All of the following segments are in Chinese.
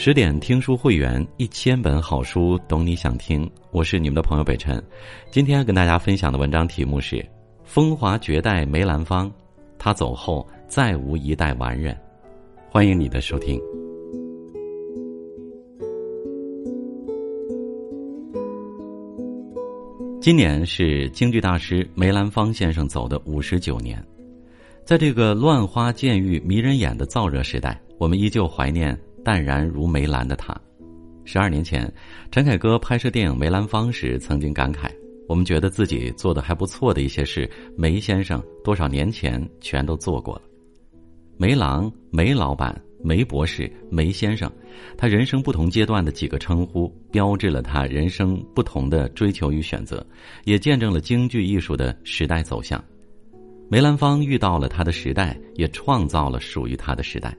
十点听书会员，一千本好书，懂你想听。我是你们的朋友北辰，今天跟大家分享的文章题目是《风华绝代梅兰芳》，他走后再无一代完人。欢迎你的收听。今年是京剧大师梅兰芳先生走的五十九年，在这个乱花渐欲迷人眼的燥热时代，我们依旧怀念。淡然如梅兰的他，十二年前，陈凯歌拍摄电影《梅兰芳》时曾经感慨：“我们觉得自己做的还不错的一些事，梅先生多少年前全都做过了。”梅郎、梅老板、梅博士、梅先生，他人生不同阶段的几个称呼，标志了他人生不同的追求与选择，也见证了京剧艺术的时代走向。梅兰芳遇到了他的时代，也创造了属于他的时代。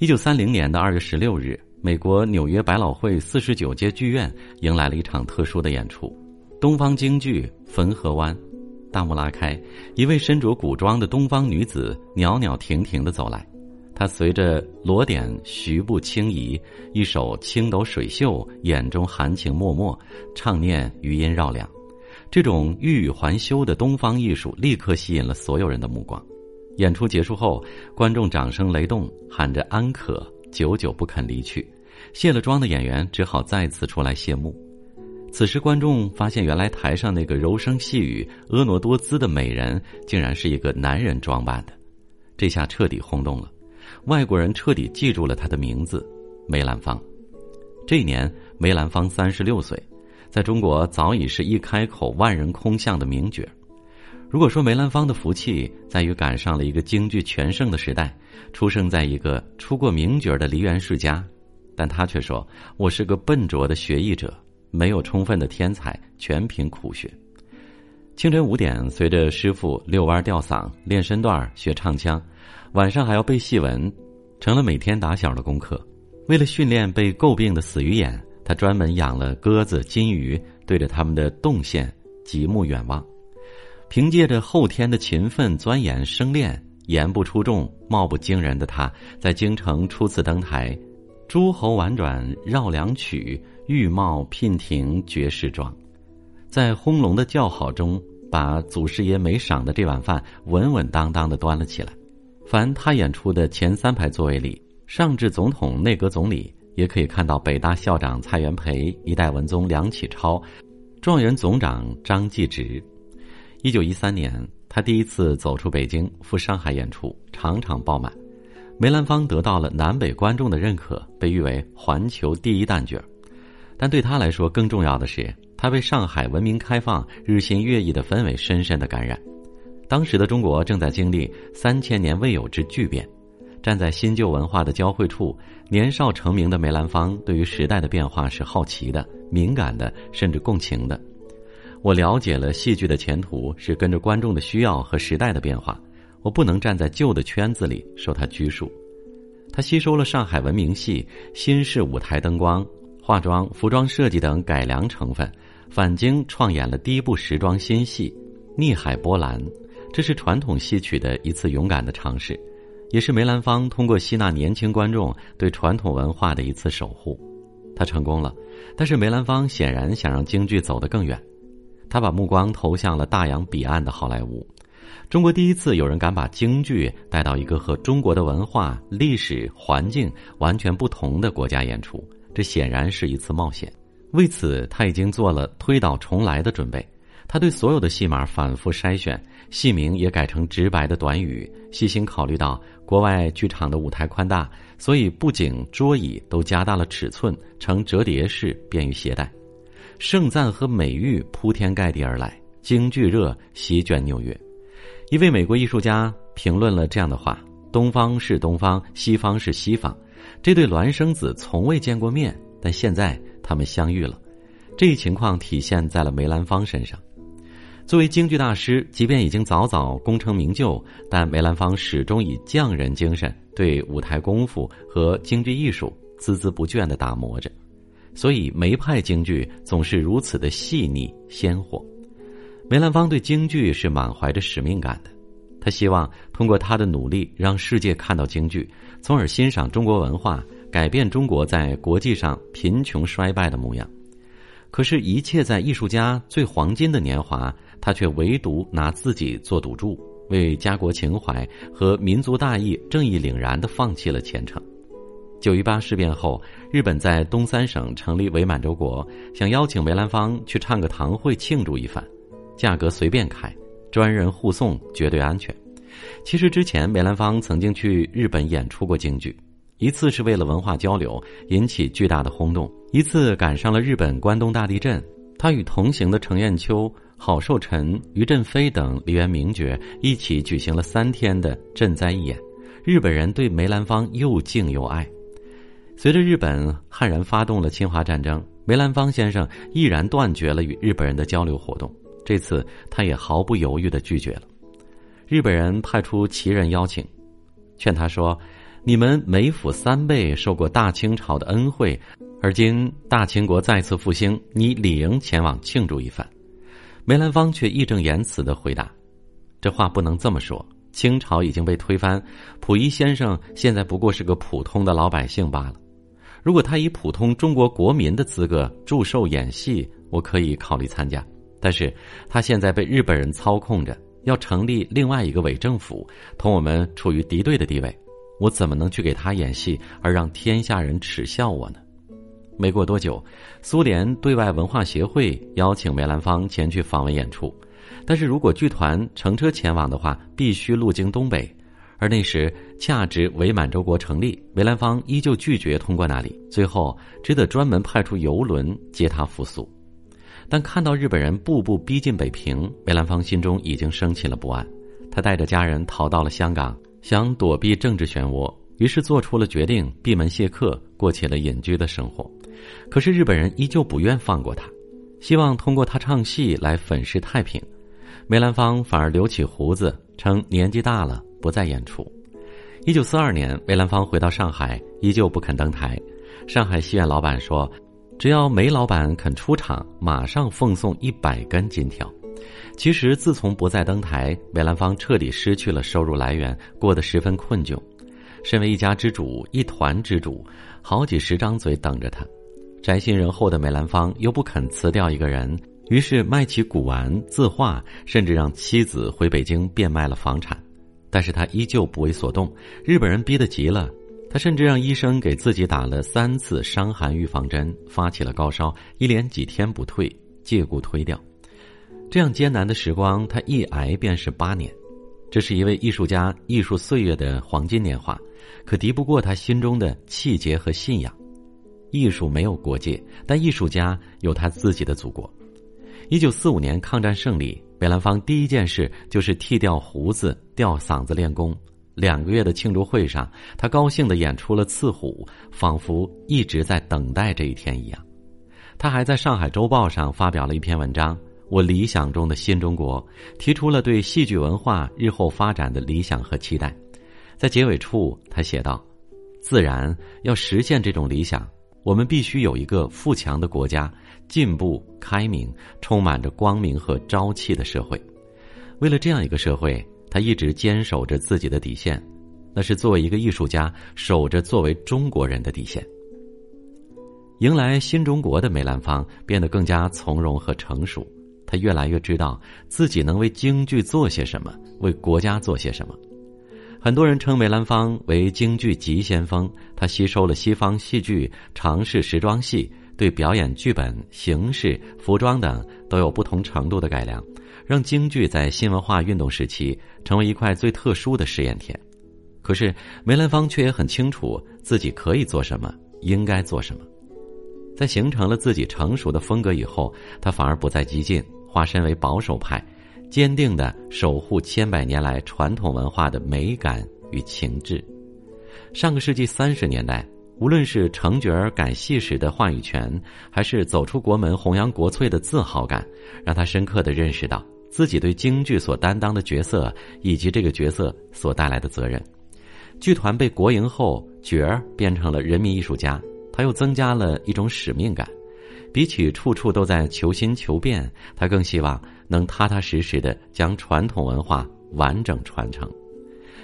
一九三零年的二月十六日，美国纽约百老汇四十九街剧院迎来了一场特殊的演出——东方京剧《汾河湾》。大幕拉开，一位身着古装的东方女子袅袅婷婷的走来，她随着锣点徐步轻移，一手青抖水袖，眼中含情脉脉，唱念余音绕梁。这种欲语还休的东方艺术立刻吸引了所有人的目光。演出结束后，观众掌声雷动，喊着“安可”，久久不肯离去。卸了妆的演员只好再次出来谢幕。此时，观众发现，原来台上那个柔声细语、婀娜多姿的美人，竟然是一个男人装扮的。这下彻底轰动了，外国人彻底记住了他的名字——梅兰芳。这一年，梅兰芳三十六岁，在中国早已是一开口万人空巷的名角。如果说梅兰芳的福气在于赶上了一个京剧全盛的时代，出生在一个出过名角的梨园世家，但他却说：“我是个笨拙的学艺者，没有充分的天才，全凭苦学。”清晨五点，随着师傅遛弯、吊嗓、练身段、学唱腔，晚上还要背戏文，成了每天打小的功课。为了训练被诟病的死鱼眼，他专门养了鸽子、金鱼，对着他们的动线极目远望。凭借着后天的勤奋钻研生练，言不出众，貌不惊人的他，在京城初次登台，诸侯婉转绕梁曲，玉貌娉婷绝世妆，在轰隆的叫好中，把祖师爷没赏的这碗饭稳稳当当的端了起来。凡他演出的前三排座位里，上至总统、内阁总理，也可以看到北大校长蔡元培、一代文宗梁启超、状元总长张继直。一九一三年，他第一次走出北京赴上海演出，场场爆满。梅兰芳得到了南北观众的认可，被誉为环球第一旦角。但对他来说，更重要的是，他被上海文明开放、日新月异的氛围深深的感染。当时的中国正在经历三千年未有之巨变，站在新旧文化的交汇处，年少成名的梅兰芳对于时代的变化是好奇的、敏感的，甚至共情的。我了解了戏剧的前途是跟着观众的需要和时代的变化，我不能站在旧的圈子里受他拘束。他吸收了上海文明戏、新式舞台灯光、化妆、服装设计等改良成分，返京创演了第一部时装新戏《逆海波澜》，这是传统戏曲的一次勇敢的尝试，也是梅兰芳通过吸纳年轻观众对传统文化的一次守护。他成功了，但是梅兰芳显然想让京剧走得更远。他把目光投向了大洋彼岸的好莱坞，中国第一次有人敢把京剧带到一个和中国的文化、历史环境完全不同的国家演出，这显然是一次冒险。为此，他已经做了推倒重来的准备。他对所有的戏码反复筛选，戏名也改成直白的短语，细心考虑到国外剧场的舞台宽大，所以布景、桌椅都加大了尺寸，呈折叠式，便于携带。盛赞和美誉铺天盖地而来，京剧热席卷纽约。一位美国艺术家评论了这样的话：“东方是东方，西方是西方，这对孪生子从未见过面，但现在他们相遇了。”这一情况体现在了梅兰芳身上。作为京剧大师，即便已经早早功成名就，但梅兰芳始终以匠人精神对舞台功夫和京剧艺术孜孜不倦地打磨着。所以梅派京剧总是如此的细腻鲜活。梅兰芳对京剧是满怀着使命感的，他希望通过他的努力让世界看到京剧，从而欣赏中国文化，改变中国在国际上贫穷衰败的模样。可是，一切在艺术家最黄金的年华，他却唯独拿自己做赌注，为家国情怀和民族大义正义凛然的放弃了前程。九一八事变后，日本在东三省成立伪满洲国，想邀请梅兰芳去唱个堂会庆祝一番，价格随便开，专人护送，绝对安全。其实之前梅兰芳曾经去日本演出过京剧，一次是为了文化交流，引起巨大的轰动；一次赶上了日本关东大地震，他与同行的程砚秋、郝寿辰、于振飞等梨园名角一起举行了三天的赈灾义演，日本人对梅兰芳又敬又爱。随着日本悍然发动了侵华战争，梅兰芳先生毅然断绝了与日本人的交流活动。这次他也毫不犹豫的拒绝了。日本人派出奇人邀请，劝他说：“你们梅府三辈受过大清朝的恩惠，而今大清国再次复兴，你理应前往庆祝一番。”梅兰芳却义正言辞的回答：“这话不能这么说。清朝已经被推翻，溥仪先生现在不过是个普通的老百姓罢了。如果他以普通中国国民的资格祝寿演戏，我可以考虑参加。但是他现在被日本人操控着。”要成立另外一个伪政府，同我们处于敌对的地位，我怎么能去给他演戏，而让天下人耻笑我呢？没过多久，苏联对外文化协会邀请梅兰芳前去访问演出，但是如果剧团乘车前往的话，必须路经东北，而那时恰值伪满洲国成立，梅兰芳依旧拒绝通过那里，最后只得专门派出游轮接他复苏。但看到日本人步步逼近北平，梅兰芳心中已经升起了不安。他带着家人逃到了香港，想躲避政治漩涡，于是做出了决定，闭门谢客，过起了隐居的生活。可是日本人依旧不愿放过他，希望通过他唱戏来粉饰太平。梅兰芳反而留起胡子，称年纪大了，不再演出。一九四二年，梅兰芳回到上海，依旧不肯登台。上海戏院老板说。只要梅老板肯出场，马上奉送一百根金条。其实，自从不再登台，梅兰芳彻底失去了收入来源，过得十分困窘。身为一家之主、一团之主，好几十张嘴等着他。宅心仁厚的梅兰芳又不肯辞掉一个人，于是卖起古玩、字画，甚至让妻子回北京变卖了房产。但是他依旧不为所动。日本人逼得急了。他甚至让医生给自己打了三次伤寒预防针，发起了高烧，一连几天不退，借故推掉。这样艰难的时光，他一挨便是八年。这是一位艺术家艺术岁月的黄金年华，可敌不过他心中的气节和信仰。艺术没有国界，但艺术家有他自己的祖国。一九四五年抗战胜利，梅兰芳第一件事就是剃掉胡子，吊嗓子练功。两个月的庆祝会上，他高兴地演出了《刺虎》，仿佛一直在等待这一天一样。他还在上海周报上发表了一篇文章《我理想中的新中国》，提出了对戏剧文化日后发展的理想和期待。在结尾处，他写道：“自然要实现这种理想，我们必须有一个富强的国家，进步、开明、充满着光明和朝气的社会。为了这样一个社会。”他一直坚守着自己的底线，那是作为一个艺术家守着作为中国人的底线。迎来新中国的梅兰芳变得更加从容和成熟，他越来越知道自己能为京剧做些什么，为国家做些什么。很多人称梅兰芳为京剧急先锋，他吸收了西方戏剧，尝试时装戏，对表演剧本、形式、服装等都有不同程度的改良。让京剧在新文化运动时期成为一块最特殊的试验田，可是梅兰芳却也很清楚自己可以做什么，应该做什么。在形成了自己成熟的风格以后，他反而不再激进，化身为保守派，坚定的守护千百年来传统文化的美感与情致。上个世纪三十年代，无论是成角儿改戏时的话语权，还是走出国门弘扬国粹的自豪感，让他深刻的认识到。自己对京剧所担当的角色，以及这个角色所带来的责任。剧团被国营后，角儿变成了人民艺术家，他又增加了一种使命感。比起处处都在求新求变，他更希望能踏踏实实的将传统文化完整传承。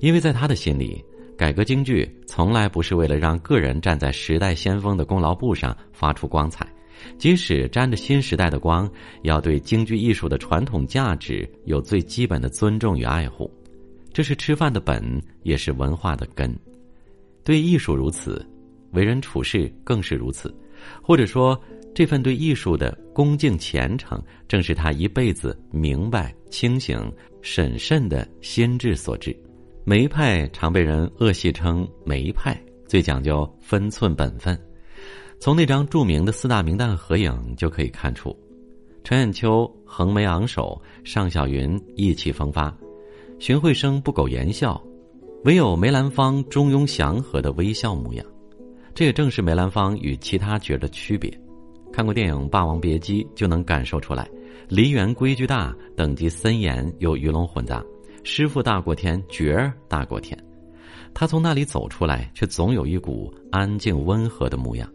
因为在他的心里，改革京剧从来不是为了让个人站在时代先锋的功劳簿上发出光彩，即使沾着新时代的光，要对京剧艺术的传统价值有最基本的尊重与爱护。这是吃饭的本，也是文化的根。对艺术如此，为人处事更是如此。或者说，这份对艺术的恭敬虔诚，正是他一辈子明白、清醒、审慎的心智所致。梅派常被人恶戏称“梅派”，最讲究分寸本分。从那张著名的四大名旦合影就可以看出，陈砚秋横眉昂首，尚小云意气风发，荀慧生不苟言笑，唯有梅兰芳中庸祥和的微笑模样。这也正是梅兰芳与其他角的区别。看过电影《霸王别姬》就能感受出来，梨园规矩大，等级森严又鱼龙混杂。师傅大过天，角儿大过天，他从那里走出来，却总有一股安静温和的模样。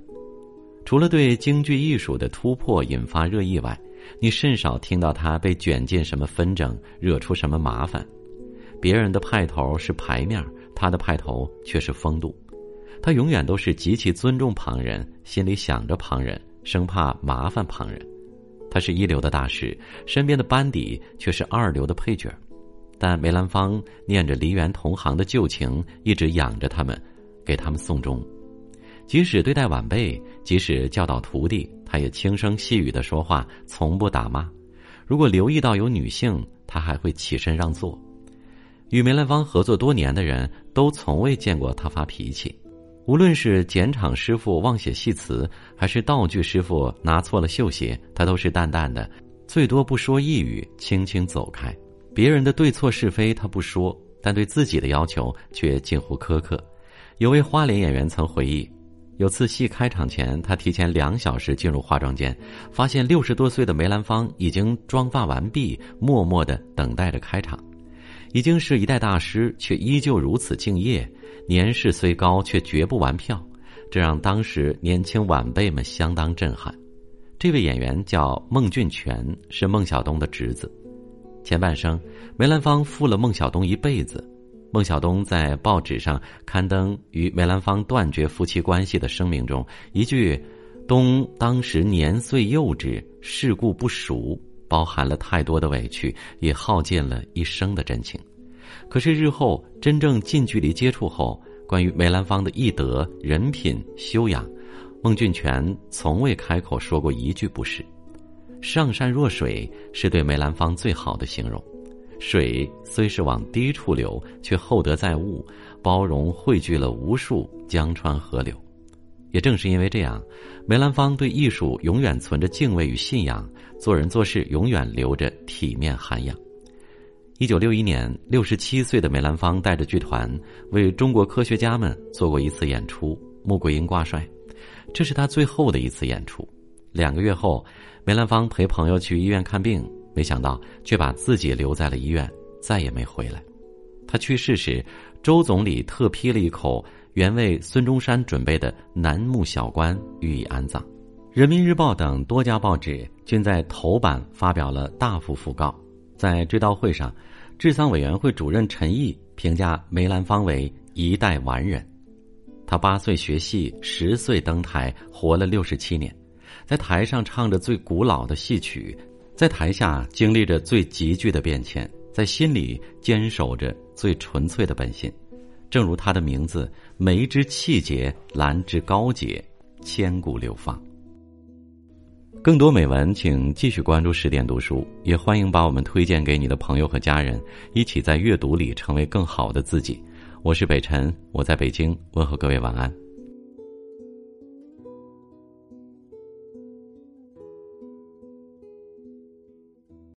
除了对京剧艺术的突破引发热议外，你甚少听到他被卷进什么纷争，惹出什么麻烦。别人的派头是牌面，他的派头却是风度。他永远都是极其尊重旁人，心里想着旁人，生怕麻烦旁人。他是一流的大师，身边的班底却是二流的配角。但梅兰芳念着梨园同行的旧情，一直养着他们，给他们送终。即使对待晚辈，即使教导徒弟，他也轻声细语的说话，从不打骂。如果留意到有女性，他还会起身让座。与梅兰芳合作多年的人都从未见过他发脾气。无论是剪场师傅忘写戏词，还是道具师傅拿错了绣鞋，他都是淡淡的，最多不说一语，轻轻走开。别人的对错是非他不说，但对自己的要求却近乎苛刻。有位花脸演员曾回忆，有次戏开场前，他提前两小时进入化妆间，发现六十多岁的梅兰芳已经妆发完毕，默默的等待着开场。已经是一代大师，却依旧如此敬业。年事虽高，却绝不玩票，这让当时年轻晚辈们相当震撼。这位演员叫孟俊全，是孟小冬的侄子。前半生，梅兰芳负了孟小冬一辈子。孟小冬在报纸上刊登与梅兰芳断绝夫妻关系的声明中，一句“冬当时年岁幼稚，世故不熟”，包含了太多的委屈，也耗尽了一生的真情。可是日后真正近距离接触后，关于梅兰芳的艺德、人品、修养，孟俊全从未开口说过一句不是。上善若水是对梅兰芳最好的形容，水虽是往低处流，却厚德载物，包容汇聚了无数江川河流。也正是因为这样，梅兰芳对艺术永远存着敬畏与信仰，做人做事永远留着体面涵养。一九六一年，六十七岁的梅兰芳带着剧团为中国科学家们做过一次演出《穆桂英挂帅》，这是他最后的一次演出。两个月后。梅兰芳陪朋友去医院看病，没想到却把自己留在了医院，再也没回来。他去世时，周总理特批了一口原为孙中山准备的楠木小棺予以安葬。人民日报等多家报纸均在头版发表了大幅讣告。在追悼会上，治丧委员会主任陈毅评价梅兰芳为一代完人。他八岁学戏，十岁登台，活了六十七年。在台上唱着最古老的戏曲，在台下经历着最急剧的变迁，在心里坚守着最纯粹的本心。正如他的名字，梅之气节，兰之高洁，千古流芳。更多美文，请继续关注十点读书，也欢迎把我们推荐给你的朋友和家人，一起在阅读里成为更好的自己。我是北辰，我在北京，问候各位晚安。